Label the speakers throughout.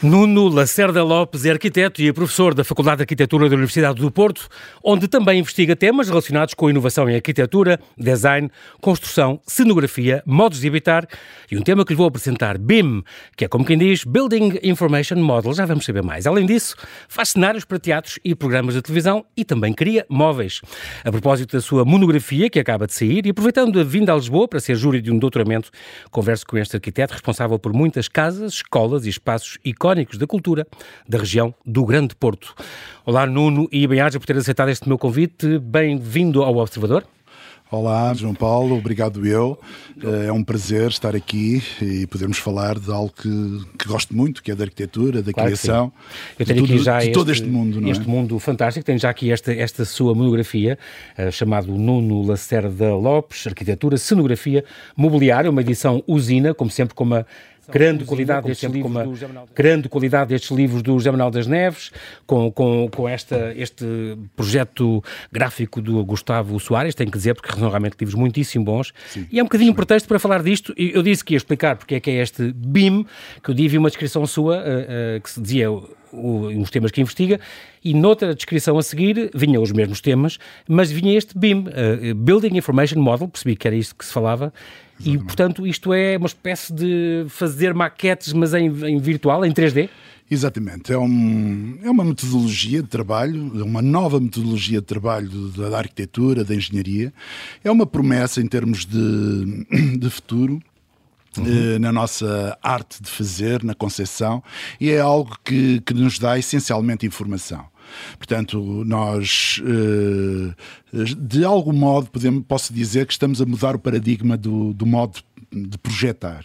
Speaker 1: Nuno Lacerda Lopes é arquiteto e é professor da Faculdade de Arquitetura da Universidade do Porto, onde também investiga temas relacionados com inovação em arquitetura, design, construção, cenografia, modos de habitar e um tema que lhe vou apresentar, BIM, que é como quem diz Building Information Model, já vamos saber mais. Além disso, faz cenários para teatros e programas de televisão e também cria móveis. A propósito da sua monografia, que acaba de sair, e aproveitando a vinda a Lisboa para ser júri de um doutoramento, converso com este arquiteto responsável por muitas casas, escolas e espaços icónicos icónicos da cultura da região do Grande Porto. Olá, Nuno, e bem-aja por ter aceitado este meu convite. Bem-vindo ao Observador.
Speaker 2: Olá, João Paulo, obrigado eu. É um prazer estar aqui e podermos falar de algo que, que gosto muito, que é da arquitetura, da claro criação,
Speaker 1: eu tenho
Speaker 2: de,
Speaker 1: aqui já
Speaker 2: de
Speaker 1: este,
Speaker 2: todo este mundo. Não
Speaker 1: este
Speaker 2: é?
Speaker 1: mundo fantástico. Tenho já aqui esta, esta sua monografia, uh, chamado Nuno Lacerda Lopes, Arquitetura, Cenografia, Mobiliário, uma edição usina, como sempre com uma grande qualidade, destes livros grande qualidade destes livros do José Manuel das Neves, com, com, com esta, este projeto gráfico do Gustavo Soares, tenho que dizer, porque são realmente livros muitíssimo bons. Sim, e é um bocadinho um pretexto para falar disto. Eu disse que ia explicar porque é que é este BIM, que eu vi uma descrição sua uh, uh, que se dizia os temas que investiga, e noutra descrição a seguir vinham os mesmos temas, mas vinha este BIM, uh, Building Information Model, percebi que era isto que se falava, e portanto isto é uma espécie de fazer maquetes, mas em, em virtual, em 3D?
Speaker 2: Exatamente, é, um, é uma metodologia de trabalho, é uma nova metodologia de trabalho da arquitetura, da engenharia. É uma promessa em termos de, de futuro Uhum. na nossa arte de fazer, na concepção, e é algo que, que nos dá essencialmente informação. Portanto, nós, eh, de algum modo, podemos, posso dizer que estamos a mudar o paradigma do, do modo de projetar.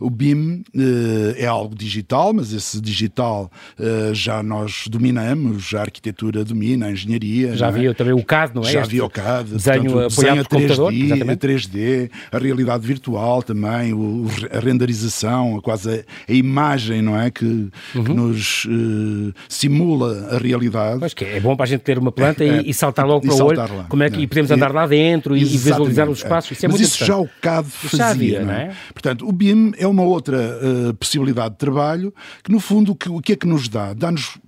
Speaker 2: O BIM uh, é algo digital, mas esse digital uh, já nós dominamos, a arquitetura domina, a engenharia.
Speaker 1: Já havia é? também o CAD, não é?
Speaker 2: Já havia o CAD,
Speaker 1: desenho portanto, apoiado por 3D, computador,
Speaker 2: a 3D, a realidade virtual também, o, a renderização, a quase a, a, imagem, não é? Que, uhum. que nos uh, simula a realidade.
Speaker 1: Pois que é bom para a gente ter uma planta é, e, e, saltar logo para o olho, lá, como é que, e podemos andar lá dentro e, e visualizar os espaços. Isso é
Speaker 2: mas
Speaker 1: muito
Speaker 2: isso já o CAD fazia não é? Portanto, o BIM é uma outra uh, possibilidade de trabalho que, no fundo, o que, o que é que nos dá? Dá-nos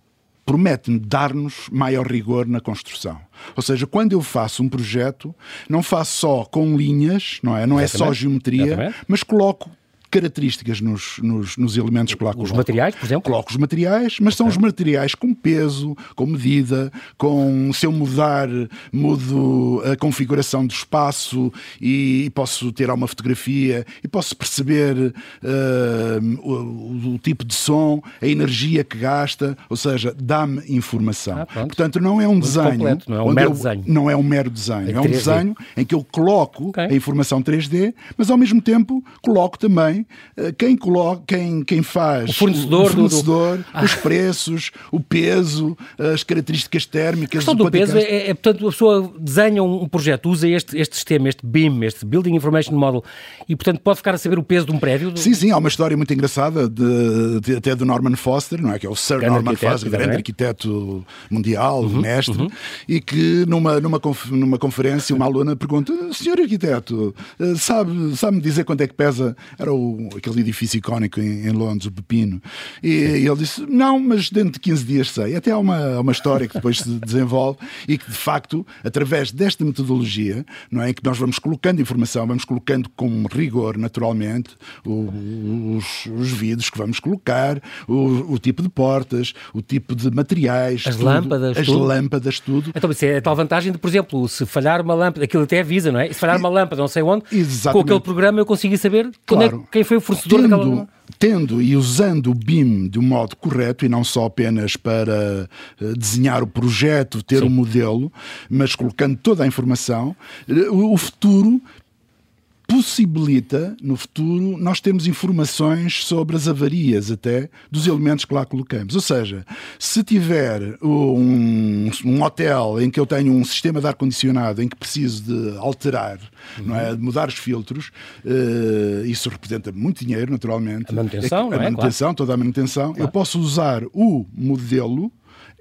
Speaker 2: promete dar-nos maior rigor na construção. Ou seja, quando eu faço um projeto, não faço só com linhas, não é? Não Exatamente. é só geometria, Exatamente. mas coloco características nos, nos, nos elementos que lá
Speaker 1: Os materiais, por exemplo?
Speaker 2: Coloco os materiais, mas okay. são os materiais com peso, com medida, com se eu mudar, mudo a configuração do espaço e, e posso ter uma fotografia e posso perceber uh, o, o, tipo de som, a energia que gasta, ou seja, dá-me informação. Ah, Portanto, não é um desenho.
Speaker 1: Completo, não é um mero eu, desenho.
Speaker 2: Não é um mero desenho. É, é um desenho em que eu coloco okay. a informação 3D, mas ao mesmo tempo coloco também eh, quem coloca, quem, quem faz
Speaker 1: o fornecedor,
Speaker 2: o fornecedor do, do... os preços, o peso, as características térmicas. A
Speaker 1: questão do peso é, é, é, portanto, a pessoa desenha um projeto, usa este, este sistema, este BIM, este Building Information Model, e portanto pode ficar a saber o peso de um prédio?
Speaker 2: Sim, sim, há uma história muito engraçada de, de, até do Norman Foster, não é? Que é o Sir grande Norman Foster, grande arquiteto mundial, uhum, mestre, uhum. e que numa, numa, numa conferência uma aluna pergunta: Senhor arquiteto, eh, sabe, sabe-me dizer quanto é que pesa? Era o aquele edifício icónico em, em Londres, o Pepino. E, e, ele disse: Não, mas dentro de 15 dias sei. Até há uma, uma história que depois se desenvolve e que, de facto, através desta metodologia, não é, em que nós vamos colocando informação, vamos colocando com rigor, naturalmente, os, os vidros que vamos colocar, o, o, tipo de portas, o tipo de materiais,
Speaker 1: as
Speaker 2: tudo,
Speaker 1: lâmpadas,
Speaker 2: as
Speaker 1: tudo.
Speaker 2: lâmpadas, tudo.
Speaker 1: Então, isso é a tal vantagem de, por exemplo, se falhar uma lâmpada, aquilo até avisa, não é? Se falhar uma lâmpada, não sei onde, Exatamente. com aquele programa eu consegui saber claro. é, quem foi o fornecedor
Speaker 2: tendo,
Speaker 1: daquela...
Speaker 2: Tendo e usando o BIM de um modo correto e não só apenas para uh, desenhar o projeto, ter o um modelo, mas colocando toda a informação, uh, o futuro possibilita, no futuro, nós termos informações sobre as avarias até dos elementos que lá colocamos. Ou seja, se tiver um, um hotel em que eu tenho um sistema de ar-condicionado em que preciso de alterar, uhum. não é, de mudar os filtros, uh, isso representa muito dinheiro, naturalmente.
Speaker 1: A manutenção,
Speaker 2: é, a,
Speaker 1: a
Speaker 2: manutenção,
Speaker 1: claro.
Speaker 2: toda a manutenção. Claro. Eu posso usar o modelo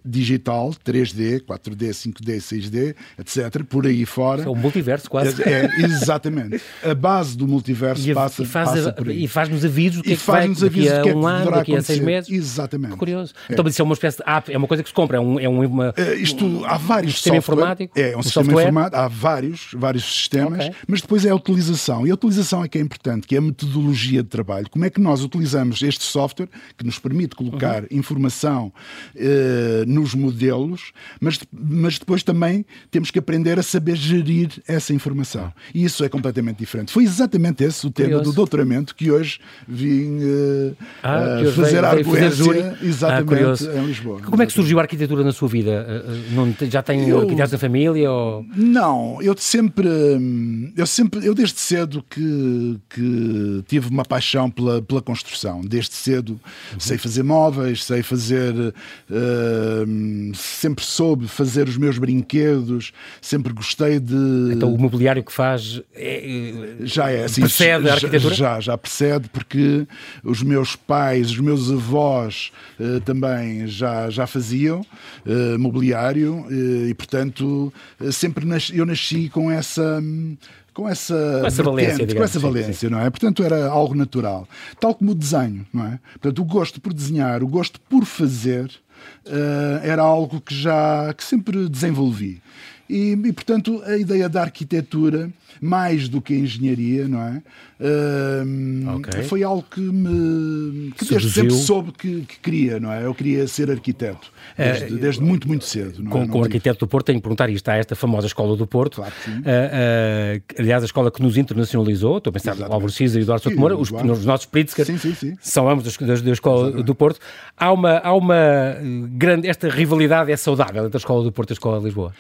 Speaker 2: digital, 3D, 4D, 5D, 6D, etc., por aí fora.
Speaker 1: É o multiverso, quase.
Speaker 2: É, é exatamente. A base do multiverso
Speaker 1: e,
Speaker 2: passa,
Speaker 1: e faz,
Speaker 2: passa por aí.
Speaker 1: E faz-nos avisos do que
Speaker 2: e
Speaker 1: é que vai
Speaker 2: avisos
Speaker 1: daqui a
Speaker 2: que é que
Speaker 1: um ano, daqui a seis
Speaker 2: acontecer.
Speaker 1: meses.
Speaker 2: Exatamente.
Speaker 1: Que curioso. Então, mas isso é uma espécie de app, é uma coisa que se compra, é, um, é um, uma,
Speaker 2: Uh, isto, há vários
Speaker 1: um sistema
Speaker 2: software,
Speaker 1: informático,
Speaker 2: É, um,
Speaker 1: um
Speaker 2: sistema informático, há vários, vários sistemas,
Speaker 1: Ok.
Speaker 2: mas depois é a utilização. E a utilização é que é importante, que é a metodologia de trabalho. Como é que nós utilizamos este software que nos permite colocar
Speaker 1: Uhum.
Speaker 2: informação eh, nos modelos, mas, mas depois também temos que aprender a saber gerir essa informação. E isso é completamente diferente. Foi exatamente esse o tema
Speaker 1: Curioso.
Speaker 2: do doutoramento que hoje vim eh,
Speaker 1: Ah,
Speaker 2: eh,
Speaker 1: hoje
Speaker 2: fazer a arguência.
Speaker 1: Ah,
Speaker 2: exatamente
Speaker 1: curioso.
Speaker 2: em Lisboa.
Speaker 1: Como é que surgiu a arquitetura na sua vida? Uh, uh, não já tem
Speaker 2: Eu-
Speaker 1: arquitetos na família? Ou...
Speaker 2: Não, eu sempre, hum, eu sempre, eu desde cedo que, que tive uma paixão pela, pela construção. Desde cedo sei fazer móveis, sei fazer, sempre soube fazer os meus brinquedos, sempre gostei de.
Speaker 1: Então o mobiliário que faz é, uh,
Speaker 2: já é assim,
Speaker 1: precede a
Speaker 2: já-
Speaker 1: arquitetura?
Speaker 2: Já, já precede, porque os meus pais, os meus avós eh, também já, já faziam eh, mobiliário eh, e, portanto, sempre nas- eu nasci com essa. hum, Com essa,
Speaker 1: Com essa valência,
Speaker 2: vertente, com
Speaker 1: digamos,
Speaker 2: essa
Speaker 1: sim,
Speaker 2: valência, não é? Portanto, era algo natural. Tal como o desenho, não é? Portanto, o gosto por desenhar, o gosto por fazer, eh, era algo que já que sempre desenvolvi. E, e, portanto, a ideia da arquitetura, mais do que a engenharia, não é? Ahm,
Speaker 1: Ok.
Speaker 2: Foi algo que me que desde sempre soube que, que queria, não é? Eu queria ser arquiteto, desde, desde muito, muito cedo. Não é?
Speaker 1: Com,
Speaker 2: Não
Speaker 1: com o arquiteto do Porto, tenho que perguntar isto. Há esta famosa Escola do Porto.
Speaker 2: Claro que sim.
Speaker 1: Ah, aliás, a escola que nos internacionalizou. Estou a pensar no
Speaker 2: Exatamente.
Speaker 1: Álvaro Cisa e Eduardo Souto
Speaker 2: Sim,
Speaker 1: Moura,
Speaker 2: o
Speaker 1: os, os nossos Pritzker.
Speaker 2: Sim, sim, sim.
Speaker 1: São ambos da, da, Escola do Porto. Há uma, há uma grande. Esta rivalidade é saudável entre a Escola do Porto e a Escola de Lisboa.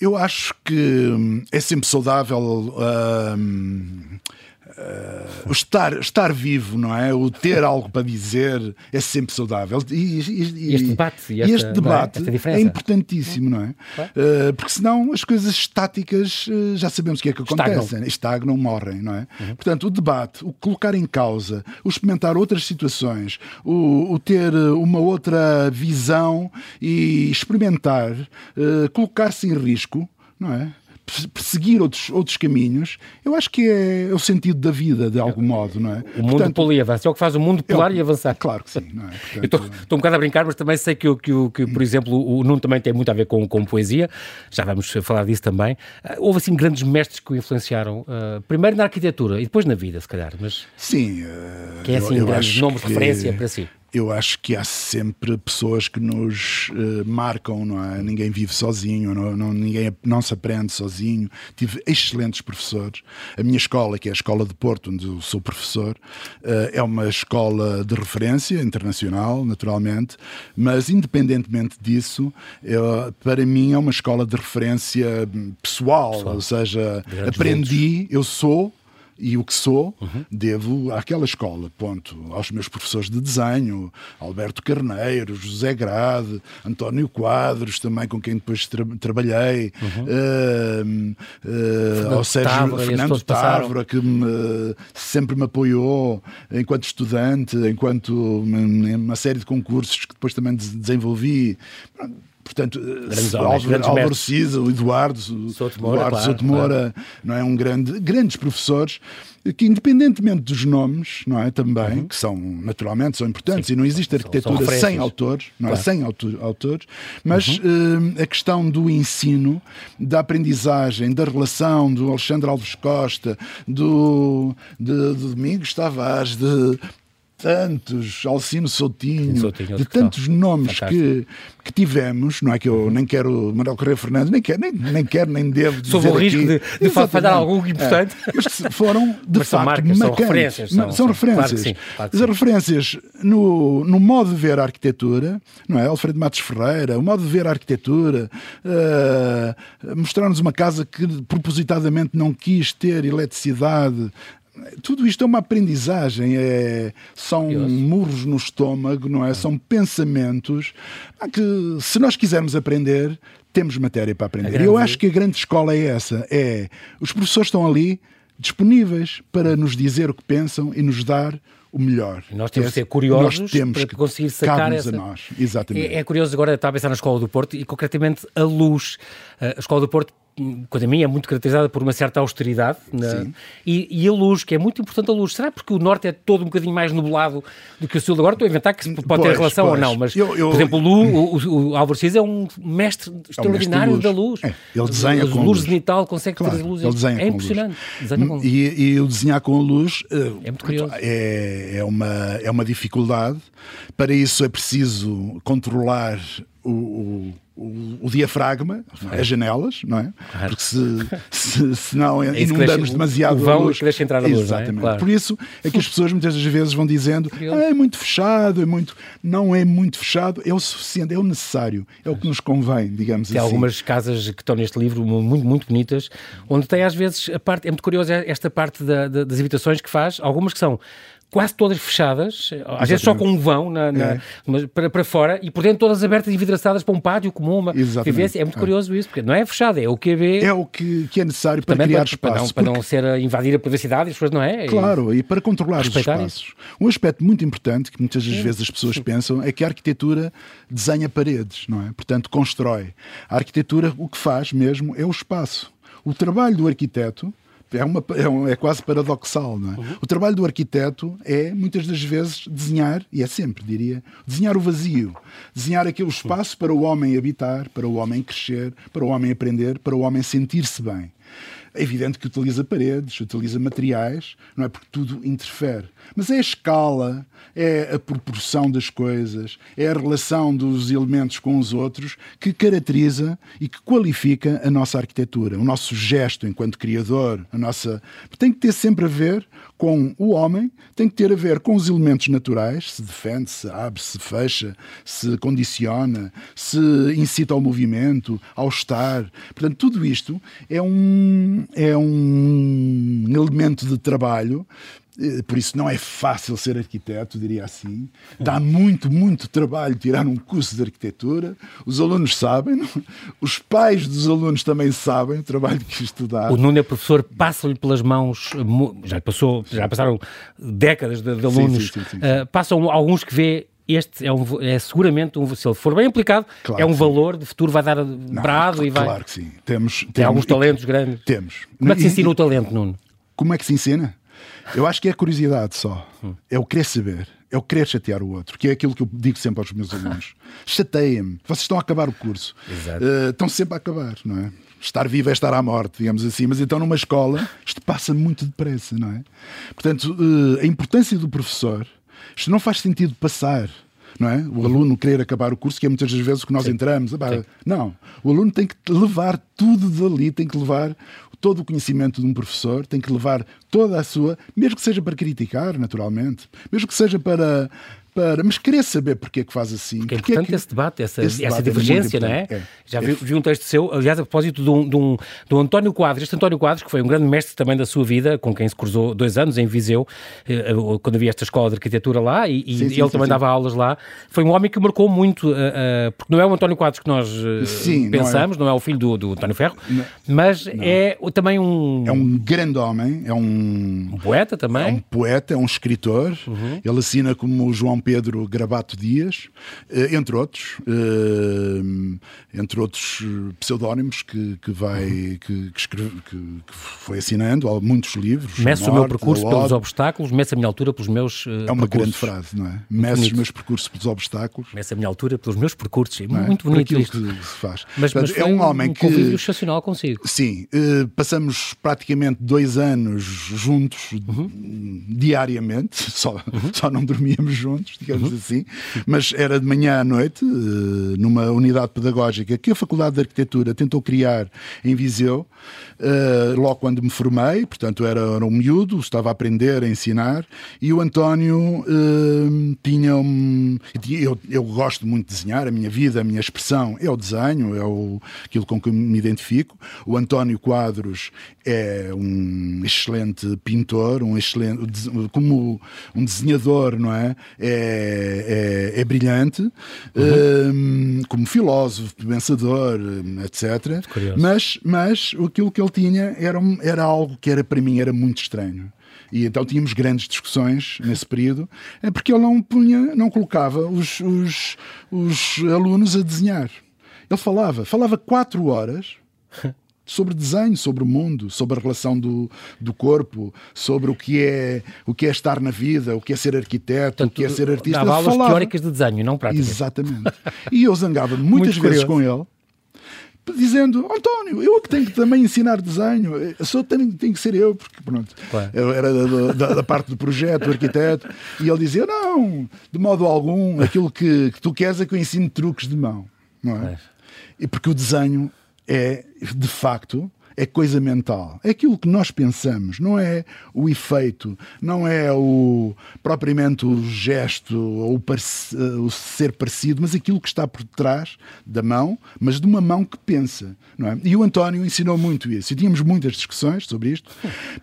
Speaker 2: Eu acho que hum, é sempre saudável hum, o estar, estar vivo, não é? O ter algo para dizer é sempre saudável. E, e- e-
Speaker 1: Este debate e esta-
Speaker 2: este
Speaker 1: é?
Speaker 2: debate é,
Speaker 1: diferença.
Speaker 2: importantíssimo, não é? Ah, porque senão as coisas estáticas ah, já sabemos o que é que acontecem. Estagnam, morrem, não é? Portanto, o debate, o colocar em causa, o experimentar outras situações, o, o ter uma outra visão e experimentar, eh, colocar-se em risco, não é? Perse- Perseguir outros, outros caminhos, eu acho que é, o sentido da vida, de algum modo, não é?
Speaker 1: O mundo polar e avançar. É o que faz o mundo polar
Speaker 2: eu-
Speaker 1: e avançar.
Speaker 2: Claro que sim, não é?
Speaker 1: Eu estou
Speaker 2: Portanto,
Speaker 1: um bocado a brincar, mas também sei que, o- que, que, por exemplo, o Nuno também tem muito a ver com, com poesia, já vamos falar disso também. Ah, Houve assim grandes mestres que o influenciaram, ah, primeiro na arquitetura e depois na vida, se calhar, mas
Speaker 2: Sim. eh,
Speaker 1: que é
Speaker 2: eu-
Speaker 1: assim
Speaker 2: eu
Speaker 1: grandes
Speaker 2: acho
Speaker 1: nomes de referência para si.
Speaker 2: Eu acho que há sempre pessoas que nos eh, marcam, não é? Ninguém vive sozinho, não, não- ninguém não se aprende sozinho. Tive excelentes professores. A minha escola, que é a Escola de Porto, onde eu sou professor, eh, é uma escola de referência internacional, naturalmente, mas independentemente disso, eu- para mim é uma escola de referência hum, pessoal, ou seja, aprendi, eu sou e o que sou, devo àquela escola, ponto. Aos meus professores de desenho, Alberto Carneiro, José Grade, António Quadros, também com quem depois tra- trabalhei, ehm, eh, ao Sérgio
Speaker 1: Távora,
Speaker 2: Fernando. Távora, que me- sempre me apoiou enquanto estudante, enquanto uma, série de concursos que depois também des- desenvolvi. Portanto,
Speaker 1: Grandes
Speaker 2: eh,
Speaker 1: homens,
Speaker 2: Álvaro,
Speaker 1: grandes
Speaker 2: Álvaro. Cisa, o Eduardo,
Speaker 1: Souto Moura,
Speaker 2: Eduardo
Speaker 1: claro,
Speaker 2: Souto Moura, não é? Um grande, grandes professores que independentemente dos nomes, não é? Também, que são naturalmente são importantes
Speaker 1: Sim,
Speaker 2: e não existe
Speaker 1: são-
Speaker 2: arquitetura
Speaker 1: são referências.
Speaker 2: sem autores, não é?
Speaker 1: Claro.
Speaker 2: sem auto- autores, mas eh, a questão do ensino, da aprendizagem, da relação do Alexandre Alves Costa, do de, de Domingos Tavares, de tantos, Alcino Soutinho,
Speaker 1: Soutinho,
Speaker 2: de tantos nomes
Speaker 1: Fantástico.
Speaker 2: que, que tivemos, não é que eu nem quero Manuel Correia Fernandes, nem quero, nem, nem quero, nem devo dizer
Speaker 1: Sob o risco
Speaker 2: aqui.
Speaker 1: de- de fa- falhar algo importante.
Speaker 2: É, mas que foram, de
Speaker 1: Mas
Speaker 2: facto,
Speaker 1: marcas, são referências, são-
Speaker 2: são
Speaker 1: são- claro
Speaker 2: referências.
Speaker 1: sim, claro
Speaker 2: As referências no, no modo de ver a arquitetura, não é? Alfredo Matos Ferreira, o modo de ver a arquitetura, eh, mostrar-nos uma casa que propositadamente não quis ter eletricidade. Tudo isto é uma aprendizagem, é, são
Speaker 1: Curioso.
Speaker 2: murros no estômago, não é? São pensamentos que, se nós quisermos aprender, temos matéria para aprender.
Speaker 1: grande-
Speaker 2: Eu acho que a grande escola é essa: é os professores estão ali disponíveis para nos dizer o que pensam e nos dar o melhor.
Speaker 1: E nós temos que ser curiosos para que conseguir sacar essa... a nós.
Speaker 2: Exatamente.
Speaker 1: É, é, curioso agora, estar a pensar na Escola do Porto e concretamente a luz. A Escola do Porto quando a mim é muito caracterizada por uma certa austeridade na, e, e, a luz, que é muito importante a luz. Será porque o norte é todo um bocadinho mais nublado do que o sul? Agora estou a inventar que pode pois, ter relação pois. ou não, mas, eu, eu, por exemplo, o, Lu, o, o Álvaro Cis é um mestre extraordinário é um mestre da luz.
Speaker 2: É, ele desenha com luz.
Speaker 1: zenital, consegue claro, trazer luz.
Speaker 2: Ele desenha
Speaker 1: é impressionante. Luz.
Speaker 2: E, e o desenhar com a luz
Speaker 1: eh, é, muito curioso.
Speaker 2: É, é, uma, é uma dificuldade. Para isso é preciso controlar o, o o, diafragma, é. as janelas, não é? Claro. Porque se, se, se não é inundamos demasiado
Speaker 1: o vão luz. que deixa entrar a luz,
Speaker 2: Exatamente.
Speaker 1: É? Claro.
Speaker 2: Por isso é que as pessoas muitas das vezes vão dizendo ah, é muito fechado, é muito... Não é muito fechado, é o suficiente, é o necessário, é o que nos convém, digamos
Speaker 1: tem
Speaker 2: assim.
Speaker 1: Tem algumas casas que estão neste livro muito, muito bonitas, onde tem às vezes a parte, é muito curioso esta parte da, da, das habitações que faz, algumas que são quase todas fechadas, às vezes só com um vão na, na, é. para, para fora e por dentro todas abertas e vidraçadas para um pátio comum, uma vivência. É muito é. curioso isso, porque não é fechado, é o que
Speaker 2: é, é o que, que é necessário para criar para, espaço.
Speaker 1: Para não, para não ser a invadir a privacidade, as coisas não é?
Speaker 2: Claro, e para controlar os espaços. Isso. Um aspecto muito importante que muitas das vezes as pessoas Sim. pensam é que a arquitetura desenha paredes, não é? Portanto, constrói. A arquitetura o que faz mesmo é o espaço. O trabalho do arquiteto é, uma, é, um, é, quase paradoxal. Não é? Uhum. O trabalho do arquiteto é, muitas das vezes, desenhar, e é sempre, diria, desenhar o vazio. Desenhar aquele espaço para o homem habitar, para o homem crescer, para o homem aprender, para o homem sentir-se bem. É evidente que utiliza paredes, utiliza materiais, não é? Porque tudo interfere. Mas é a escala, é a proporção das coisas, é a relação dos elementos com os outros que caracteriza e que qualifica a nossa arquitetura, o nosso gesto enquanto criador, a nossa. Tem que ter sempre a ver com o homem, tem que ter a ver com os elementos naturais, se defende, se abre, se fecha, se condiciona, se incita ao movimento, ao estar. Portanto, tudo isto é um, é um elemento de trabalho eh, por isso não é fácil ser arquiteto, diria assim. Dá muito, muito trabalho tirar um curso de arquitetura. Os alunos sabem, os pais dos alunos também sabem o trabalho que dá.
Speaker 1: O Nuno é professor, passa-lhe pelas mãos, já, passou, já passaram décadas de, de alunos, sim, sim, sim, uh, passam alguns que vê este é, um, é seguramente, um, se ele for bem aplicado, claro é um valor de futuro, vai dar não, brado e vai...
Speaker 2: Claro que sim. Temos,
Speaker 1: Tem alguns talentos grandes.
Speaker 2: Temos.
Speaker 1: Como é que se ensina e, o talento, Nuno?
Speaker 2: Como é que se ensina? Eu acho que é curiosidade só. É o querer saber. É o querer chatear o outro, que é aquilo que eu digo sempre aos meus alunos. Chateiem-me. Vocês estão a acabar o curso. Uh, estão sempre a acabar, não é? Estar vivo é estar à morte, digamos assim. Mas então numa escola isto passa muito depressa, não é? Portanto, uh, a importância do professor, isto não faz sentido passar. Não é? O aluno querer acabar o curso, que é muitas das vezes o que nós Sim. entramos. Não. O aluno tem que levar tudo dali, tem que levar todo o conhecimento de um professor, tem que levar toda a sua, mesmo que seja para criticar, naturalmente, mesmo que seja para para. Mas querer saber porque é que faz assim.
Speaker 1: Porque é importante que... esse debate, essa, esse essa debate é divergência, é não é? é. Já vi, vi, um texto seu, aliás, a propósito de um, de, um, de um António Quadros. Este António Quadros, que foi um grande mestre também da sua vida, com quem se cruzou dois anos em Viseu, eh, eh, quando havia esta escola de arquitetura lá, e, e sim, ele sim, também sim, dava aulas lá. Foi um homem que marcou muito, uh, uh, porque não é o António Quadros que nós uh, pensamos, não é. não é. o filho do, do António Ferro, não. mas não. é também um.
Speaker 2: É um grande homem, é um.
Speaker 1: Um poeta também. É
Speaker 2: um poeta, é um escritor. Uhum. Ele assina como João Pedro Gravado Pato Dias, eh, entre outros, eh, entre outros pseudónimos que, que vai que, que, escreve, que, que foi assinando muitos livros.
Speaker 1: Meço o meu percurso pelos obstáculos, meço a minha altura pelos meus uh,
Speaker 2: É uma
Speaker 1: percursos.
Speaker 2: grande frase, não é? Meço os meus percursos pelos obstáculos.
Speaker 1: Meço a minha altura pelos meus percursos. É? Muito bonito isto.
Speaker 2: que se faz.
Speaker 1: Mas, Portanto, mas é um homem um que convívio excepcional consigo.
Speaker 2: Sim, uh, passamos praticamente dois anos juntos uhum. diariamente, só, uhum. só não dormíamos juntos, digamos uhum. assim mas era de manhã à noite, eh, numa unidade pedagógica que a Faculdade de Arquitetura tentou criar em Viseu, eh, logo quando me formei, portanto era, era um miúdo, estava a aprender, a ensinar, e o António eh, tinha um. Eu, eu gosto muito de desenhar, a minha vida, a minha expressão é o desenho, é o, aquilo com que me identifico. O António Quadros é um excelente pintor, um excelente. como um desenhador, não é? É, é é, é brilhante, uhum. um, como filósofo, pensador, etc. Mas, mas aquilo que ele tinha era, era algo que era para mim era muito estranho E então tínhamos grandes discussões nesse período, é porque ele não punha, não colocava os, os, os alunos a desenhar. Ele falava, falava quatro horas sobre desenho, sobre o mundo, sobre a relação do, do corpo, sobre o que é o que é estar na vida, o que é ser arquiteto, Portanto, o que é ser artista.
Speaker 1: Dava aulas teóricas de desenho, não práticas.
Speaker 2: Exatamente. E eu zangava muitas vezes com ele dizendo António, eu é que tenho que também ensinar desenho, só tenho, tenho que ser eu, porque pronto, claro. eu era da, da, da, parte do projeto, do arquiteto, e ele dizia: Não, de modo algum, aquilo que, que tu queres é que eu ensine truques de mão, não é? é. E porque o desenho é, de facto, é coisa mental. É aquilo que nós pensamos, não é o efeito, não é o propriamente o gesto ou o, ser parecido, mas aquilo que está por trás da mão, mas de uma mão que pensa. Não é? E o António ensinou muito isso. E tínhamos muitas discussões sobre isto.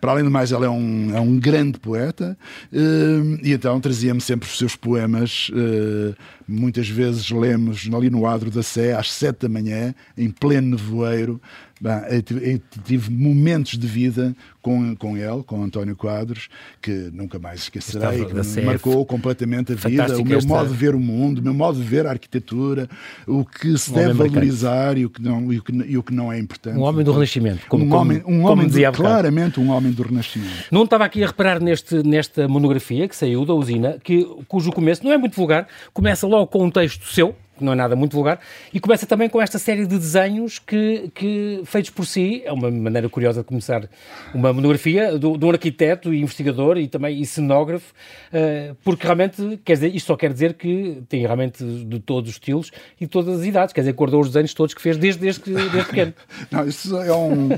Speaker 2: Para além do mais, ele é um, é um grande poeta eh, e então trazia-me sempre os seus poemas. Eh, muitas vezes lemos ali no adro da Sé às sete da manhã, em pleno nevoeiro, Bem, eu tive momentos de vida com, com ele, com António Quadros, que nunca mais esquecerei, que me marcou completamente a vida, o meu esta... modo de ver o mundo, o meu modo de ver a arquitetura, o que se um deve valorizar e o, que não, e, o que, e o que não é importante.
Speaker 1: Um homem do Renascimento, como,
Speaker 2: um homem, um homem do, claramente um homem do Renascimento.
Speaker 1: Não estava aqui a reparar neste, nesta monografia que saiu da usina, que, cujo começo não é muito vulgar, começa logo com um texto seu, que não é nada muito vulgar, e começa também com esta série de desenhos que, que feitos por si, é uma maneira curiosa de começar uma monografia de um arquiteto e investigador e também e cenógrafo, uh, porque realmente, quer dizer, isto só quer dizer que tem realmente de todos os estilos e de todas as idades, quer dizer, guardou os desenhos todos que fez desde, desde, desde pequeno.
Speaker 2: não, isso é um...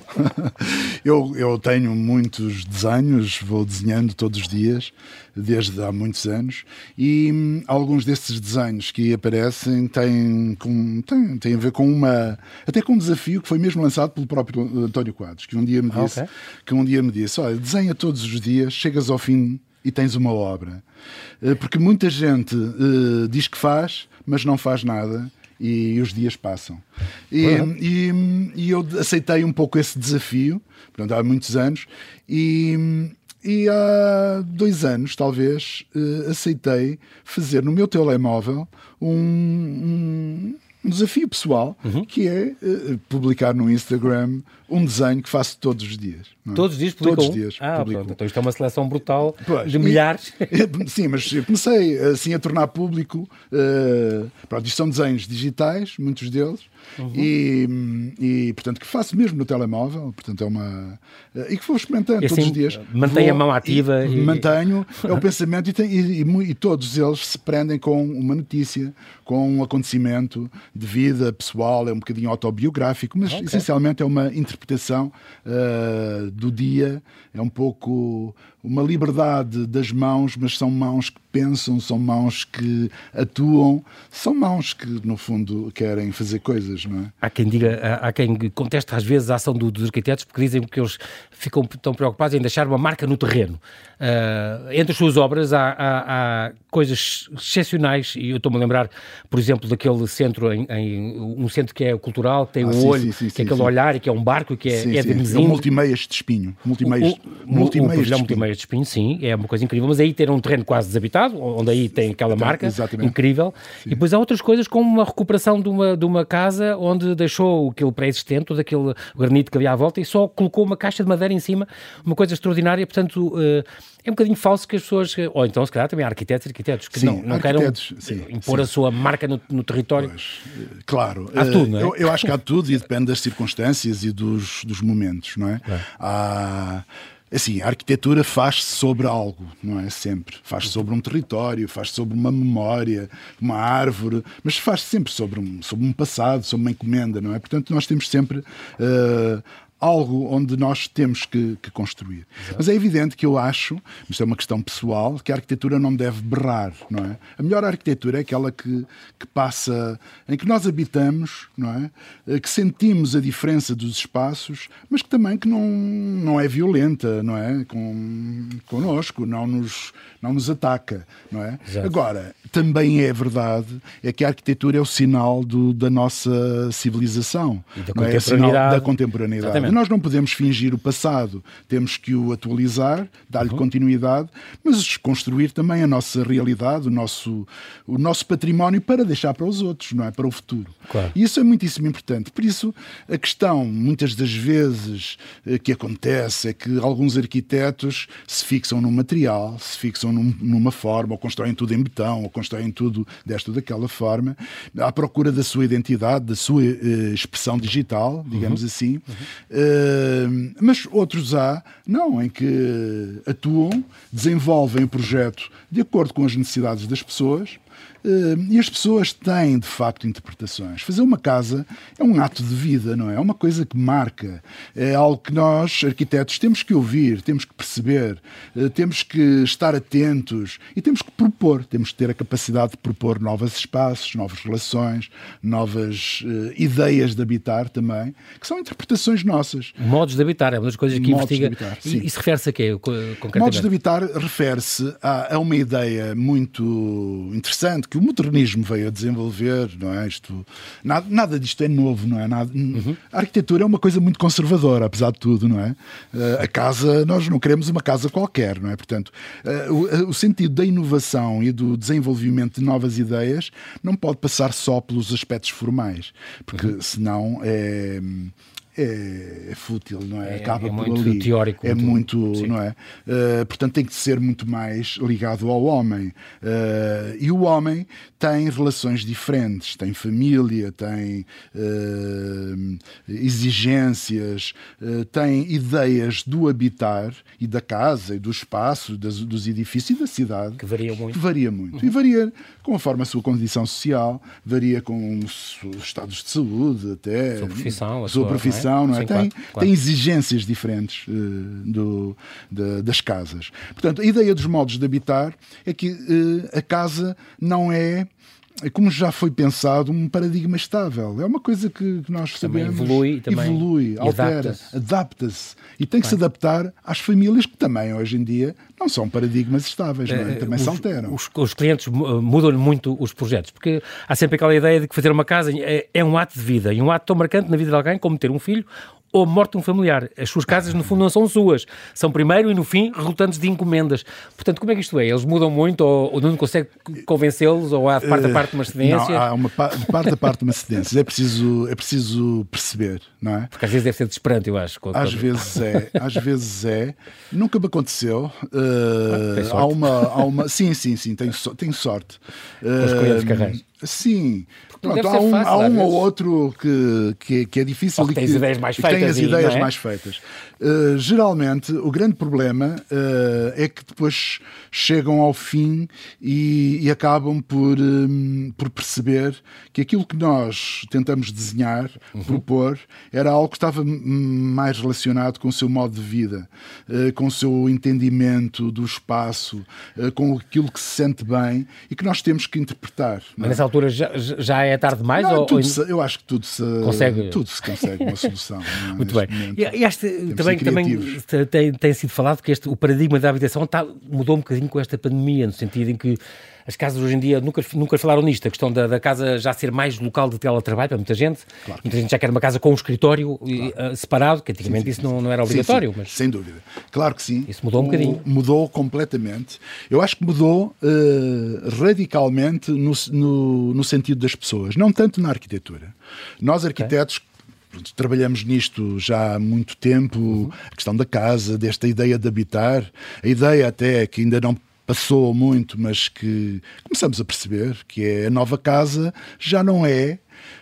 Speaker 2: eu, eu tenho muitos desenhos, vou desenhando todos os dias, desde há muitos anos, e hum, alguns desses desenhos que aparecem têm, com, têm, têm a ver com uma. até com um desafio que foi mesmo lançado pelo próprio António Quadros, que um dia me ah, disse: okay. que um dia me disse, olha, desenha todos os dias, chegas ao fim e tens uma obra. Eh, porque muita gente uh, diz que faz, mas não faz nada e os dias passam. E, uhum. e, e, eu aceitei um pouco esse desafio, portanto, há muitos anos, e, e há dois anos, talvez, uh, aceitei fazer no meu telemóvel um, um desafio pessoal, uhum. que é uh, publicar no Instagram um desenho que faço todos os dias.
Speaker 1: É? Todos os dias publico
Speaker 2: Todos os dias
Speaker 1: ah, publico. Pronto, então isto é uma seleção brutal pois, de milhares.
Speaker 2: E, sim, mas eu comecei assim a tornar público. Uh, pronto, isto são desenhos digitais, muitos deles, Uhum. E, e, portanto, que faço mesmo no telemóvel, portanto, é uma. E que vou experimentando assim, todos os dias.
Speaker 1: Mantém vou, a mão ativa.
Speaker 2: E, e... Mantenho, é o pensamento, e, tem, e, todos eles se prendem com uma notícia, com um acontecimento de vida pessoal, é um bocadinho autobiográfico, mas okay. essencialmente é uma interpretação uh, do dia, é um pouco uma liberdade das mãos, mas são mãos que pensam, são mãos que atuam, são mãos que, no fundo, querem fazer coisas, não é?
Speaker 1: Há quem diga, há quem conteste às vezes a ação do, dos arquitetos porque dizem que eles ficam tão preocupados em deixar uma marca no terreno. Uh, entre as suas obras há, há, há coisas excepcionais e eu estou-me a lembrar, por exemplo, daquele centro, em, em, um centro que é cultural, que tem ah, um sim, olho, sim, sim, que é aquele olhar e que é um barco que é, é de mesinho. É
Speaker 2: um multimeias de espinho. Multimeias,
Speaker 1: o, multimeias, o, o, de, espinho. De espinho, sim, é uma coisa incrível, mas aí ter um terreno quase desabitado, onde aí tem aquela marca Exatamente. incrível, e depois há outras coisas como uma recuperação de uma, de uma casa onde deixou aquele pré-existente, daquele granito que havia à volta e só colocou uma caixa de madeira em cima, uma coisa extraordinária, portanto... Uh, é um bocadinho falso que as pessoas, ou então se calhar também há arquitetos e arquitetos que sim, não, não queiram sim, impor sim. a sua marca no, no território. Pois,
Speaker 2: claro,
Speaker 1: há tudo, não é?
Speaker 2: eu, eu, acho que há tudo e depende das circunstâncias e dos, dos momentos, não é? é. Há, assim, a arquitetura faz-se sobre algo, não é? Sempre. Faz-se sobre um território, faz-se sobre uma memória, uma árvore, mas faz-se sempre sobre um, sobre um passado, sobre uma encomenda, não é? Portanto, nós temos sempre uh, algo onde nós temos que, que construir. Exato. Mas é evidente que eu acho, isto é uma questão pessoal, que a arquitetura não deve berrar, não é? A melhor arquitetura é aquela que, que passa, em que nós habitamos, não é? Eh, que sentimos a diferença dos espaços, mas que também que não, não é violenta, não é? Com, connosco, não nos, não nos ataca, não é? Exato. Agora, também é verdade é que a arquitetura é o sinal do, da nossa civilização,
Speaker 1: e da
Speaker 2: contemporaneidade. É? É da contemporaneidade Nós não podemos fingir o passado, temos que o atualizar, dar-lhe uhum. continuidade, mas construir também a nossa realidade, o nosso, o nosso património para deixar para os outros, não é? Para o futuro. Claro. E isso é muitíssimo importante. Por isso, a questão, muitas das vezes, eh, que acontece é que alguns arquitetos se fixam num material, se fixam num, numa forma, ou constroem tudo em betão, ou constroem tudo desta ou daquela forma, à procura da sua identidade, da sua uh, expressão digital, digamos uhum. assim. Uhum. Mas outros há, não, em que atuam, desenvolvem o projeto de acordo com as necessidades das pessoas e as pessoas têm, de facto, interpretações. Fazer uma casa é um ato de vida, não é? É uma coisa que marca. É algo que nós, arquitetos, temos que ouvir, temos que perceber, eh, temos que estar atentos e temos que propor. Temos que ter a capacidade de propor novos espaços, novas relações, novas uh, ideias de habitar também, que são interpretações nossas.
Speaker 1: Modos de habitar, é uma das coisas que Modos investiga. Habitar, e isso refere-se a quê, concretamente?
Speaker 2: Modos de habitar refere-se a, a uma ideia muito interessante que o modernismo veio a desenvolver, não é? Isto, nada, nada disto é novo, não é? Nada, uhum. A arquitetura é uma coisa muito conservadora, apesar de tudo, não é? Uh, a casa, nós não queremos uma casa qualquer, não é? Portanto, uh, o, uh, o, sentido da inovação e do desenvolvimento de novas ideias não pode passar só pelos aspectos formais, porque uhum. senão é é, é, fútil, não é?
Speaker 1: é Acaba é por ali. teórico.
Speaker 2: É muito, muito não é? Uh, portanto, tem que ser muito mais ligado ao homem. Uh, e o homem tem relações diferentes, tem família, tem uh, exigências, tem ideias do habitar e da casa e do espaço, das, dos edifícios e da cidade.
Speaker 1: Que varia muito.
Speaker 2: Que varia muito. Uhum. E varia conforme a sua condição social, varia com os estados de saúde, até.
Speaker 1: Sua profissão,
Speaker 2: a sua, sua profissão não é? Sim, tem, claro, claro. tem exigências diferentes uh, do, de, das casas. Portanto, a ideia dos modos de habitar é que uh, a casa não é como já foi pensado, um paradigma estável. É uma coisa que, nós também sabemos.
Speaker 1: Evolui, também
Speaker 2: evolui altera, adapta-se. Adapta e tem que se adaptar às famílias que também, hoje em dia, não são paradigmas estáveis, é? Eh, também os, se alteram.
Speaker 1: Os, os clientes mudam muito os projetos, porque há sempre aquela ideia de que fazer uma casa é, é um ato de vida, e um ato tão marcante na vida de alguém como ter um filho ou morte de um familiar. As suas casas, no fundo, não são suas. São primeiro e, no fim, resultantes de encomendas. Portanto, como é que isto é? Eles mudam muito ou, ou não consegue convencê-los ou há de parte a parte uma cedência?
Speaker 2: Não, há uma de parte a parte uma cedência. É preciso, é preciso perceber, não é?
Speaker 1: Porque às vezes deve ser desesperante, eu acho.
Speaker 2: Quando... Às vezes é. Às vezes é. Nunca me aconteceu. Uh, ah, há uma, há uma... Sim, sim, sim. Tenho, so... tenho sorte.
Speaker 1: Uh, Os carreiros.
Speaker 2: Sim, Pronto, há um, fácil, há um ou outro que, que, que é difícil
Speaker 1: e que, tem as ideias mais feitas.
Speaker 2: Tem as ideias é? mais feitas. Uh, geralmente, o grande problema uh, é que depois chegam ao fim e, e acabam por, um, por perceber que aquilo que nós tentamos desenhar, uhum. propor, era algo que estava mais relacionado com o seu modo de vida, uh, com o seu entendimento do espaço, com aquilo que se sente bem e que nós temos que interpretar.
Speaker 1: Mas é? nessa altura já, já é tarde demais?
Speaker 2: Não,
Speaker 1: ou,
Speaker 2: tudo se, eu acho que tudo se consegue, tudo se consegue uma solução.
Speaker 1: É? Muito bem. E, e este, também, também tem, tem sido falado que este, o paradigma da habitação está, mudou um bocadinho com esta pandemia, no sentido em que as casas hoje em dia nunca, nunca falaram nisto, a questão da, da casa já ser mais local de teletrabalho para muita gente. Claro. Muita gente já quer uma casa com um escritório claro. uh, separado, que antigamente sim, sim, isso não, não era obrigatório. Mas...
Speaker 2: Sem dúvida. Claro que sim.
Speaker 1: Isso mudou um bocadinho.
Speaker 2: Mudou completamente. Eu acho que mudou uh, radicalmente no, no, no, sentido das pessoas, não tanto na arquitetura. Nós, arquitetos, okay trabalhamos nisto já há muito tempo, uhum. a questão da casa, desta ideia de habitar, a ideia até que ainda não passou muito, mas que começamos a perceber que é a nova casa já não é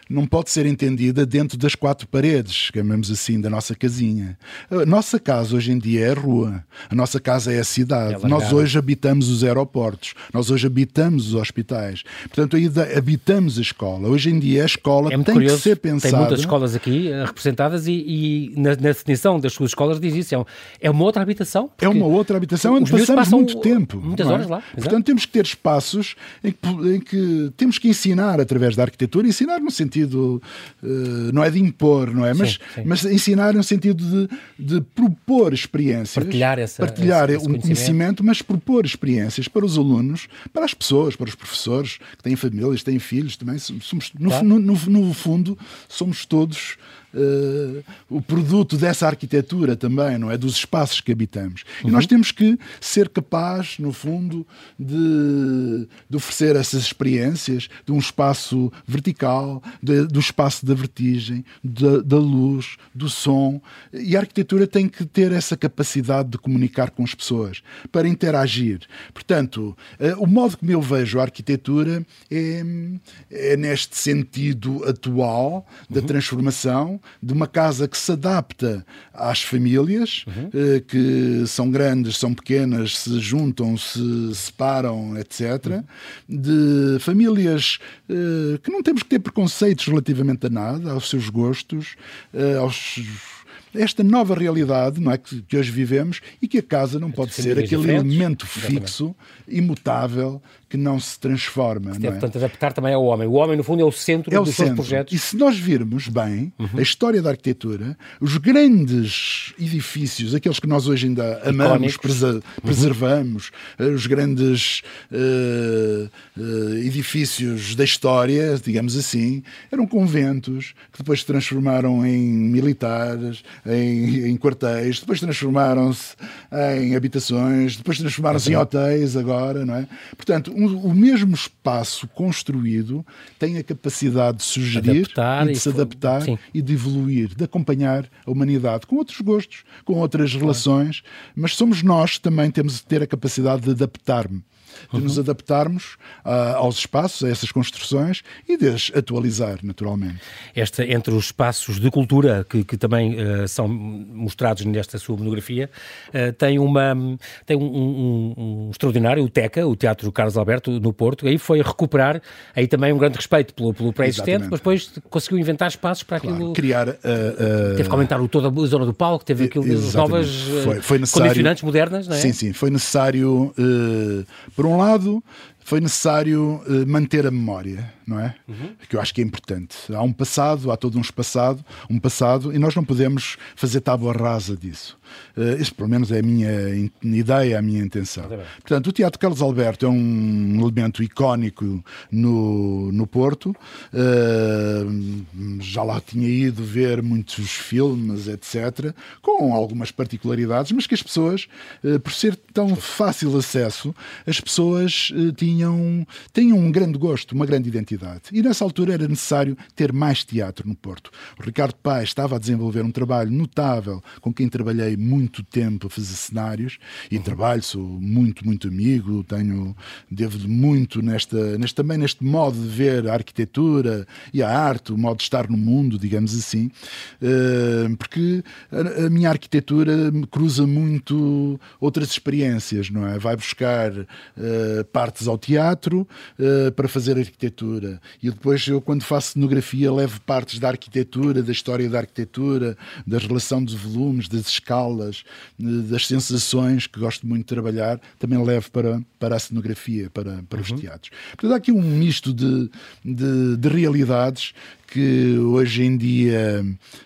Speaker 2: não pode ser entendida dentro das quatro paredes, chamamos assim, da nossa casinha. A nossa casa hoje em dia é a rua, a nossa casa é a cidade. É nós hoje habitamos os aeroportos, nós hoje habitamos os hospitais. Portanto, habitamos a escola. Hoje em dia a escola é tem curioso, que ser pensada.
Speaker 1: Tem muitas escolas aqui uh, representadas e, e na, na, definição das suas escolas diz isso. É, um, é uma outra habitação.
Speaker 2: É uma outra habitação onde passamos muito tempo.
Speaker 1: Muitas é? horas lá.
Speaker 2: Portanto, temos que ter espaços em que, em que temos que ensinar através da arquitetura, ensinar no sentido sentido, uh, não é de impor, não é? Mas, sim, sim. mas ensinar no sentido de, de propor experiências.
Speaker 1: Partilhar, essa,
Speaker 2: partilhar esse, esse um conhecimento. conhecimento, mas propor experiências para os alunos, para as pessoas, para os professores que têm famílias, têm filhos também. Somos, no, claro. no, no, no fundo, somos todos uh, o produto dessa arquitetura também, não é? Dos espaços que habitamos. Uhum. E nós temos que ser capazes, no fundo, de, de oferecer essas experiências de um espaço vertical, de, do espaço da vertigem, da, da luz, do som. E a arquitetura tem que ter essa capacidade de comunicar com as pessoas, para interagir. Portanto, uh, o modo como eu vejo a arquitetura é, é neste sentido atual da uhum. transformação de uma casa que se adapta às famílias, uhum. eh, que são grandes, são pequenas, se juntam, se separam, etc. Uhum. De famílias eh, que não temos que ter preconceitos relativamente a nada, aos seus gostos, eh, aos esta nova realidade não é, que, que hoje vivemos e que a casa não pode ser aquele elemento fixo, imutável, que não se transforma.
Speaker 1: Se deve, é? portanto, adaptar também ao homem. O homem, no fundo, é o centro é o dos centro. seus projetos.
Speaker 2: E se nós virmos bem uhum. a história da arquitetura, os grandes edifícios, aqueles que nós hoje ainda amamos, uhum. preservamos, uhum. os grandes uh, uh, edifícios da história, digamos assim, eram conventos que depois se transformaram em militares, em, em quartéis, depois transformaram-se em habitações, depois transformaram-se em hotéis agora, não é? Portanto, um, o mesmo espaço construído tem a capacidade de sugerir adaptar e de se adaptar sim. e de evoluir, de acompanhar a humanidade com outros gostos, com outras claro. relações, mas somos nós que também temos de ter a capacidade de adaptar-me de uhum. nos adaptarmos uh, aos espaços, a essas construções e de as atualizar, naturalmente.
Speaker 1: Esta, entre os espaços de cultura que, que também uh, são mostrados nesta sua monografia, uh, tem, uma, tem um, um, um, extraordinário, o TECA, o Teatro Carlos Alberto, no Porto, aí foi recuperar aí também um grande respeito pelo, pelo pré-existente, mas depois conseguiu inventar espaços para claro, aquilo.
Speaker 2: Criar.
Speaker 1: Teve que aumentar o, toda a zona do palco, teve aquilo, novas foi, foi condicionantes modernas, não é?
Speaker 2: Sim, sim, foi necessário, por um lado, foi necessário uh, manter a memória, não é? Uhum. Que eu acho que é importante. Há um passado, há todo um passado, um passado, e nós não podemos fazer tábua rasa disso. Uh, isso, pelo menos, é a minha ideia, a minha intenção. Portanto, o Teatro Carlos Alberto é um elemento icónico no, no Porto. Uh, já lá tinha ido ver muitos filmes, etc., com algumas particularidades, mas que as pessoas, uh, por ser tão fácil acesso, as pessoas tinham, tinham um grande gosto, uma grande identidade. E nessa altura era necessário ter mais teatro no Porto. O Ricardo Paes estava a desenvolver um trabalho notável com quem trabalhei muito tempo a fazer cenários e uhum. trabalho, sou muito, muito amigo, tenho, devo muito nesta, neste, também neste modo de ver a arquitetura e a arte, o modo de estar no mundo, digamos assim, uh, porque a, a, minha arquitetura cruza muito outras experiências, não é? Vai buscar uh, partes ao teatro uh, para fazer arquitetura e depois eu, quando faço cenografia, levo partes da arquitetura, da história da arquitetura, da relação dos volumes, das escalas falas, das sensações que gosto muito de trabalhar, também levo para, para a cenografia, para, para uhum. os teatros. Portanto, há aqui um misto de, de, de realidades que hoje em dia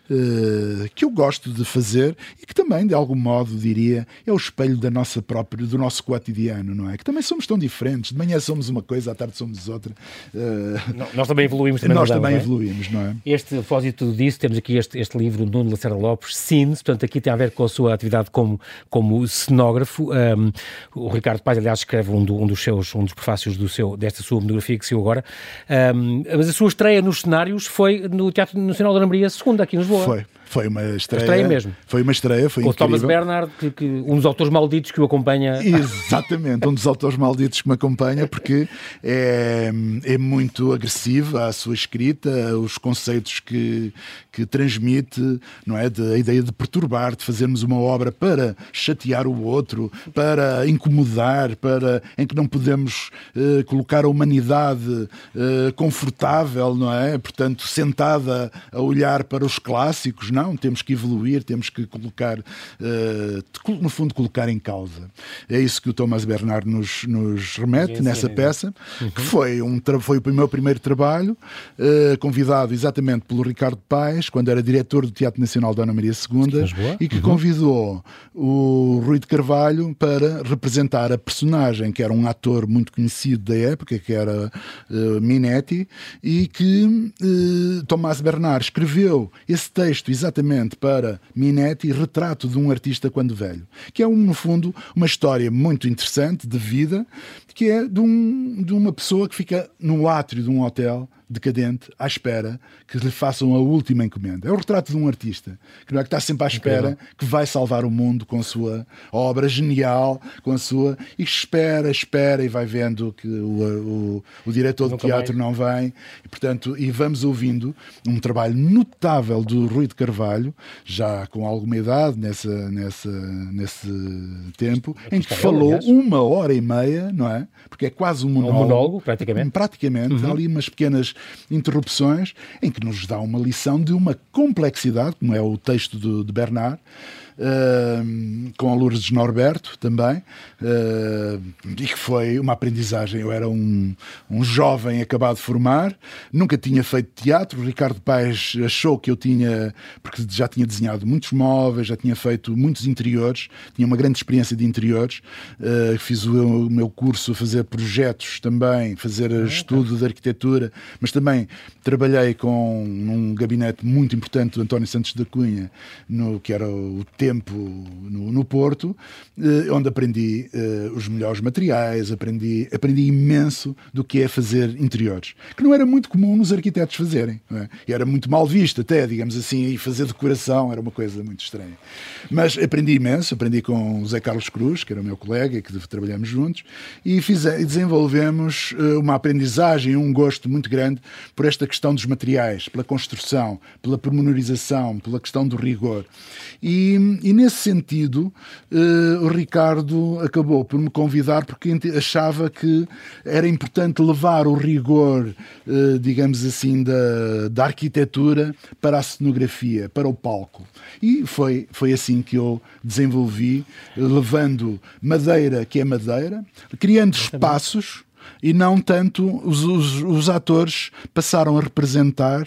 Speaker 2: uh, que eu gosto de fazer e que também, de algum modo, diria, é o espelho da nossa própria, do nosso cotidiano, não é? Que também somos tão diferentes. De manhã somos uma coisa, à tarde somos outra.
Speaker 1: Uh, nós também evoluímos também.
Speaker 2: Nós também não é? evoluímos, não é?
Speaker 1: Este, a propósito disso, temos aqui este, este livro do Nuno Lacerda Lopes, Scenes, portanto, aqui tem a ver com a sua atividade como, como cenógrafo. Um, o Ricardo Paz, aliás, escreve um, do, um, dos seus, um dos prefácios do seu, desta sua monografia que saiu agora. Um, mas a sua estreia nos cenários foi no Teatro Nacional da Lambaria, segunda aqui em Lisboa.
Speaker 2: Foi. Foi uma estreia.
Speaker 1: estreia mesmo.
Speaker 2: Foi uma estreia, foi
Speaker 1: Com
Speaker 2: incrível.
Speaker 1: o Thomas Bernard, que, que, um dos autores malditos que o acompanha.
Speaker 2: Exatamente, um dos autores malditos que me acompanha, porque é, é muito agressiva a sua escrita, os conceitos que, que transmite, não é? De, a ideia de perturbar, de fazermos uma obra para chatear o outro, para incomodar, para em que não podemos uh, colocar a humanidade uh, confortável, não é? Portanto, sentada a olhar para os clássicos, não não, temos que evoluir, temos que colocar, uh, no fundo, colocar em causa. É isso que o Thomas Bernard nos, nos remete sim, nessa sim, peça, uhum. que foi, um, foi o meu primeiro trabalho, uh, convidado exatamente pelo Ricardo Paes, quando era diretor do Teatro Nacional Dona Maria II, e que uhum. convidou o Rui de Carvalho para representar a personagem, que era um ator muito conhecido da época, que era uh, Minetti, e que uh, Tomás Bernard escreveu esse texto exatamente para Minetti, retrato de um artista quando velho, que é, um, no fundo, uma história muito interessante de vida, que é de, um, de uma pessoa que fica no átrio de um hotel decadente à espera que lhe façam a última encomenda. É o retrato de um artista que, não é, que está sempre à espera Incrível. que vai salvar o mundo com a sua obra genial, com a sua. e espera, espera e vai vendo que o, o, o diretor do teatro mais. não vem. E, portanto, e vamos ouvindo um trabalho notável do Rui de Carvalho, já com alguma idade nessa, nessa, nesse tempo, em que falou uma hora e meia, não é? Porque é quase um monólogo. Um monólogo,
Speaker 1: praticamente.
Speaker 2: Praticamente. Uhum. ali umas pequenas interrupções em que nos dá uma lição de uma complexidade, como é o texto de, de Bernard, uh, com a Lourdes Norberto também, uh, e que foi uma aprendizagem. Eu era um, um jovem acabado de formar, nunca tinha feito teatro. O Ricardo Paes achou que eu tinha, porque já tinha desenhado muitos móveis, já tinha feito muitos interiores, tinha uma grande experiência de interiores. Uh, fiz o, o, meu curso a fazer projetos também, fazer ah, estudo de arquitetura, mas também trabalhei com um gabinete muito importante do António Santos da Cunha, no que era o tempo no, no Porto, eh, onde aprendi eh, os melhores materiais, aprendi, aprendi imenso do que é fazer interiores, que não era muito comum nos arquitetos fazerem. É? E era muito mal visto até, digamos assim, e fazer decoração era uma coisa muito estranha. Mas aprendi imenso, aprendi com o Zé Carlos Cruz, que era o meu colega, que trabalhamos juntos, e, fiz, e desenvolvemos eh, uma aprendizagem, um gosto muito grande por esta questão dos materiais, pela construção, pela pormenorização, pela questão do rigor. E e nesse sentido, uh, o Ricardo acabou por me convidar porque achava que era importante levar o rigor, uh, digamos assim, da, da arquitetura para a cenografia, para o palco. E foi, foi assim que eu desenvolvi, levando madeira, que é madeira, criando espaços e não tanto os, os, os atores passaram a representar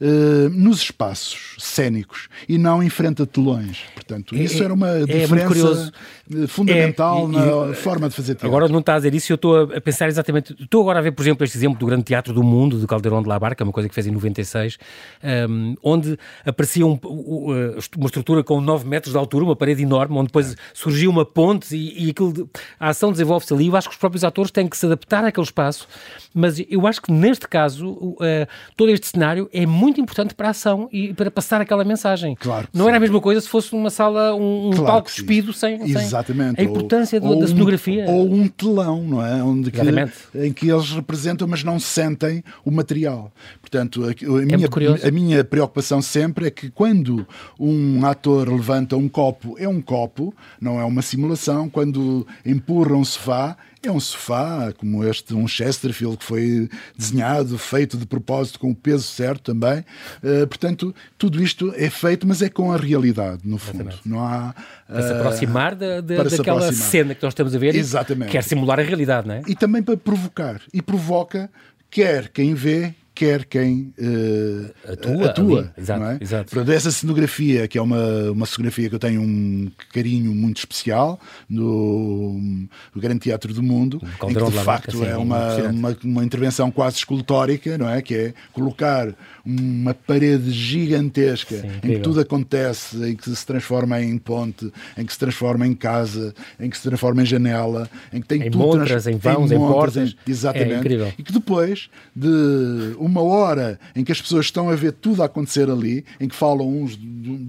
Speaker 2: uh, nos espaços cênicos e não em frente a telões. Portanto, é, isso é, era uma é, diferença é fundamental é, na e, forma de fazer teatro.
Speaker 1: Agora não está a dizer isso, eu estou a pensar exatamente. Estou agora a ver, por exemplo, este exemplo do Grande Teatro do Mundo, de Caldeirão de la Barca, uma coisa que fez em 96, um, ehm, onde aparecia um, uma estrutura com 9 metros de altura, uma parede enorme, onde depois surgiu uma ponte e, e aquilo, a ação desenvolve-se ali. Eu acho que os próprios atores têm que se adaptar àquele espaço, mas eu acho que neste caso, uh, todo este cenário é muito importante para a ação e para passar aquela mensagem.
Speaker 2: Claro.
Speaker 1: Não sim. era a mesma coisa se fosse uma sala, um, claro palco despido sem, Exatamente. Sem a importância ou, do, ou da cenografia.
Speaker 2: Um, ou um telão, não é? Onde que, em que eles representam, mas não sentem o material. Portanto, a, a é minha, a minha preocupação sempre é que quando um ator levanta um copo, é um copo, não é uma simulação. Quando empurra um sofá, é um sofá, como este, um Chesterfield, que foi desenhado, feito de propósito, com o peso certo também. Uh, portanto, tudo isto é feito, mas é com a realidade, no fundo. Exatamente. Não há.
Speaker 1: Uh, para se aproximar da, da, daquela aproximar. cena que nós estamos a ver
Speaker 2: Exatamente.
Speaker 1: quer simular a realidade, não é?
Speaker 2: E também para provocar. E provoca quer quem vê, quer quem uh, atua. atua exato, é? exato. Portanto, essa cenografia, que é uma, uma cenografia que eu tenho um carinho muito especial no, no Grande Teatro do Mundo, em que de facto Marca, é uma, uma, uma, intervenção quase escultórica, não é? Que é colocar uma parede gigantesca sim, em que tudo acontece, em que se transforma em ponte, em que se transforma em casa, em que se transforma em janela, em que tem
Speaker 1: em
Speaker 2: tudo
Speaker 1: montras, em vãos, em, em portas. Em,
Speaker 2: exatamente. É e que depois de uma hora em que as pessoas estão a ver tudo a acontecer ali, em que falam uns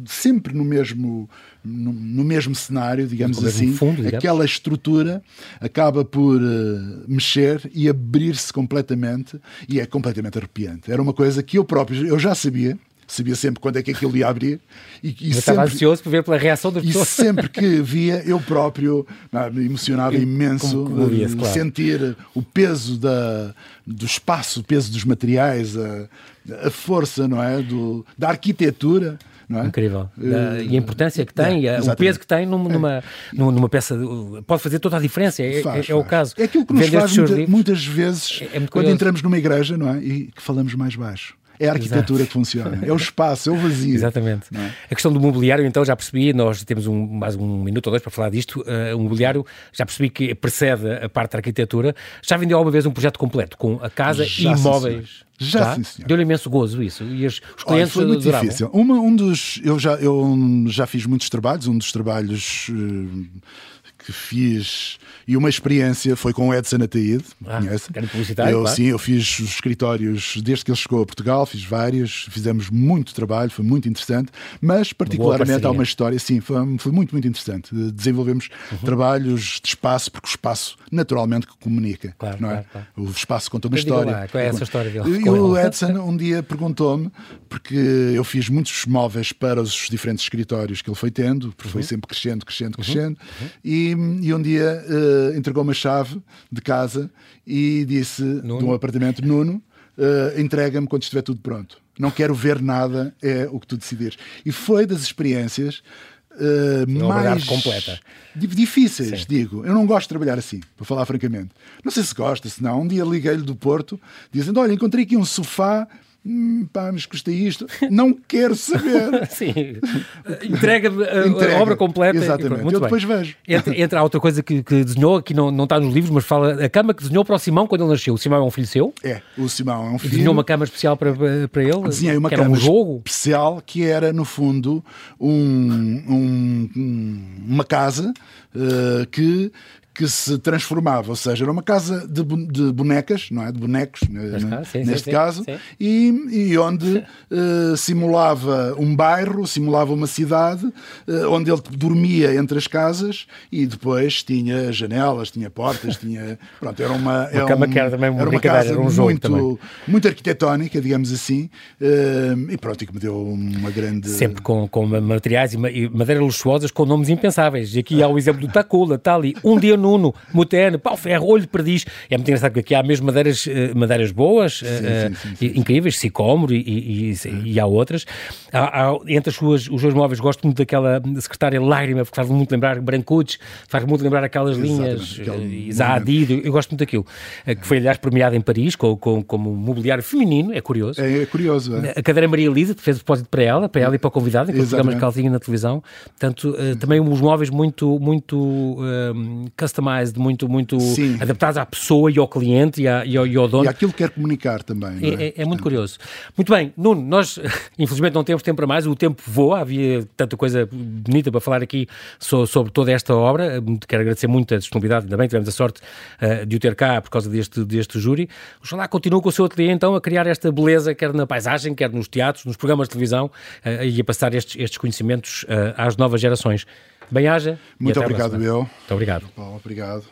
Speaker 2: sempre no mesmo, no, no mesmo cenário, digamos assim, fundo, digamos. aquela estrutura acaba por uh, mexer e abrir-se completamente e é completamente arrepiante. Era uma coisa que eu próprio, eu já sabia, sabia sempre quando é que aquilo ia abrir.
Speaker 1: E, e sempre, estava ansioso por ver pela reação das pessoas.
Speaker 2: E sempre que via, eu próprio me emocionava imenso como claro. sentir o peso da, do espaço, o peso dos materiais, a, a força não é? Do, da arquitetura não é?
Speaker 1: Incrível. Uh, e a importância que tem, é, o peso que tem numa, é. numa, peça, pode fazer toda a diferença, é, faz, é, é o caso.
Speaker 2: É aquilo que nos faz muita, muitas vezes é, quando entramos numa igreja, não é? E que falamos mais baixo. É a arquitetura Exato. que funciona, é o espaço, é o vazio.
Speaker 1: Exatamente. É? A questão do mobiliário, então, já percebi, nós temos um, mais um minuto ou dois para falar disto. Uh, o mobiliário, já percebi que precede a parte da arquitetura. Já vendeu alguma vez um projeto completo, com a casa já, e imóveis?
Speaker 2: Já, já? sim, senhor.
Speaker 1: Deu-lhe imenso gozo isso. E os, os clientes Olha, foi muito adoravam. difícil.
Speaker 2: Uma, um dos, eu, já, eu já fiz muitos trabalhos, um dos trabalhos. Uh, que fiz e uma experiência foi com o Edson Ataíde,
Speaker 1: ah, conhece?
Speaker 2: Eu,
Speaker 1: claro.
Speaker 2: Sim, eu fiz os escritórios desde que ele chegou a Portugal, fiz vários, fizemos muito trabalho, foi muito interessante, mas particularmente há uma história, sim, foi, foi muito, muito interessante. Desenvolvemos uhum. trabalhos de espaço, porque o espaço naturalmente que comunica, claro, não é? Claro. O espaço conta uma história. Lá,
Speaker 1: qual é essa história dele?
Speaker 2: E o Edson um dia perguntou-me, porque eu fiz muitos móveis para os diferentes escritórios que ele foi tendo, porque uhum. foi sempre crescendo, crescendo, uhum. crescendo, uhum. E, e um dia uh, entregou uma chave de casa e disse Nuno. de um apartamento, Nuno, uh, entrega-me quando estiver tudo pronto. Não quero ver nada, é o que tu decidires. E foi das experiências uh, mais
Speaker 1: completa.
Speaker 2: difíceis, Sim. digo. Eu não gosto de trabalhar assim, para falar francamente. Não sei se gosta, se não. Um dia liguei-lhe do Porto, dizendo: Olha, encontrei aqui um sofá hum, pá, mas custa isto, não quero saber.
Speaker 1: Sim, entrega-me a, Entrega. a, obra completa.
Speaker 2: Exatamente,
Speaker 1: muito
Speaker 2: eu depois bem. vejo.
Speaker 1: A outra coisa que, que, desenhou, que não, não está nos livros, mas fala, a cama que desenhou para o Simão quando ele nasceu. O Simão é um filho seu?
Speaker 2: É, o Simão é um filho.
Speaker 1: Desenhou uma cama especial para, para ele?
Speaker 2: Desenhei uma cama um jogo? especial que era, no fundo, um, um uma casa uh, que que se transformava, ou seja, era uma casa de, de bonecas, não é? De bonecos, né? sim, neste sim, caso, sim. E, e onde uh, simulava um bairro, simulava uma cidade, uh, onde ele dormia entre as casas e depois tinha janelas, tinha portas, tinha. Pronto, era uma.
Speaker 1: Uma cama um, que era também uma, era uma casa era um
Speaker 2: muito,
Speaker 1: também.
Speaker 2: muito arquitetónica, digamos assim, uh, e pronto, e que me deu uma grande.
Speaker 1: Sempre com, com materiais e madeira luxuosas com nomes impensáveis. E aqui há o exemplo do Tacula, está ali, um dia Nuno, Mutene, pau ferro, olho perdiz. É muito engraçado porque aqui há mesmo madeiras, eh, madeiras boas, sim, uh, sim, sim, incríveis, sicómoro e, e, e, há outras. Há, há, entre as suas, os seus móveis, gosto muito daquela secretária Lágrima, porque faz muito lembrar Brancudes, faz muito lembrar aquelas linhas, Zaadido, eu gosto muito daquilo. Que foi, aliás, premiada em Paris com, com, como mobiliário feminino, é curioso.
Speaker 2: É, é curioso, é.
Speaker 1: A cadeira Maria Elisa, fez propósito para ela, para ela e para o convidado, enquanto programas de calcinha na televisão. Portanto, uh, também os móveis muito, muito uh, customized, muito, muito adaptados à pessoa e ao cliente e, à, e, ao, e ao dono.
Speaker 2: E aquilo que quer comunicar também.
Speaker 1: É? É, é, muito curioso. Muito bem, Nuno, nós infelizmente não temos tempo para mais, o tempo voa, havia tanta coisa bonita para falar aqui so, sobre toda esta obra. Quero agradecer muito a disponibilidade, ainda bem tivemos a sorte uh, de o ter cá por causa deste, deste júri. Oxalá continue com o seu ateliê então a criar esta beleza, quer na paisagem, quer nos teatros, nos programas de televisão uh, e a passar estes, estes conhecimentos uh, às novas gerações. Bem-haja.
Speaker 2: Muito obrigado, eu.
Speaker 1: Muito obrigado.
Speaker 2: obrigado.